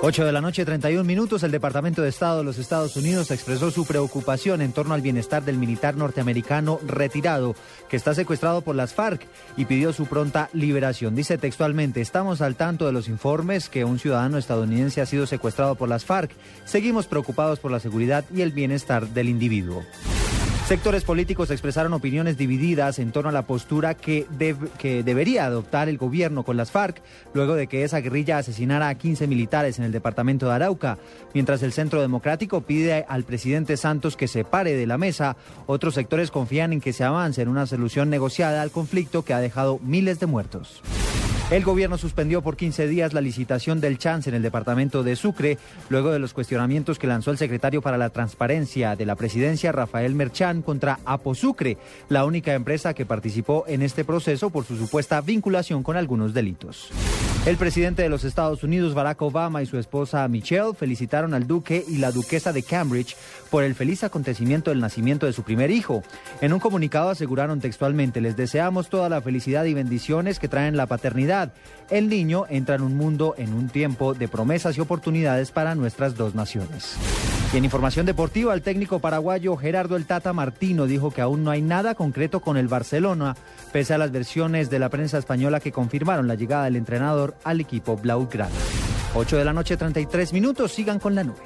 8 de la noche, 31 minutos, el Departamento de Estado de los Estados Unidos expresó su preocupación en torno al bienestar del militar norteamericano retirado que está secuestrado por las FARC y pidió su pronta liberación. Dice textualmente, estamos al tanto de los informes que un ciudadano estadounidense ha sido secuestrado por las FARC. Seguimos preocupados por la seguridad y el bienestar del individuo. Sectores políticos expresaron opiniones divididas en torno a la postura que, que, debería adoptar el gobierno con las FARC luego de que esa guerrilla asesinara a 15 militares en el departamento de Arauca. Mientras el Centro Democrático pide al presidente Santos que se pare de la mesa, otros sectores confían en que se avance en una solución negociada al conflicto que ha dejado miles de muertos. El gobierno suspendió por 15 días la licitación del chance en el departamento de Sucre, luego de los cuestionamientos que lanzó el secretario para la transparencia de la presidencia, Rafael Merchán, contra Aposucre, la única empresa que participó en este proceso por su supuesta vinculación con algunos delitos. El presidente de los Estados Unidos, Barack Obama, y su esposa Michelle felicitaron al duque y la duquesa de Cambridge por el feliz acontecimiento del nacimiento de su primer hijo. En un comunicado aseguraron textualmente, les deseamos toda la felicidad y bendiciones que traen la paternidad. El niño entra en un mundo en un tiempo de promesas y oportunidades para nuestras dos naciones. Y en información deportiva, el técnico paraguayo Gerardo El Tata Martino dijo que aún no hay nada concreto con el Barcelona, pese a las versiones de la prensa española que confirmaron la llegada del entrenador al equipo Blaugrana. 8 de la noche, 33 minutos, sigan con la nube.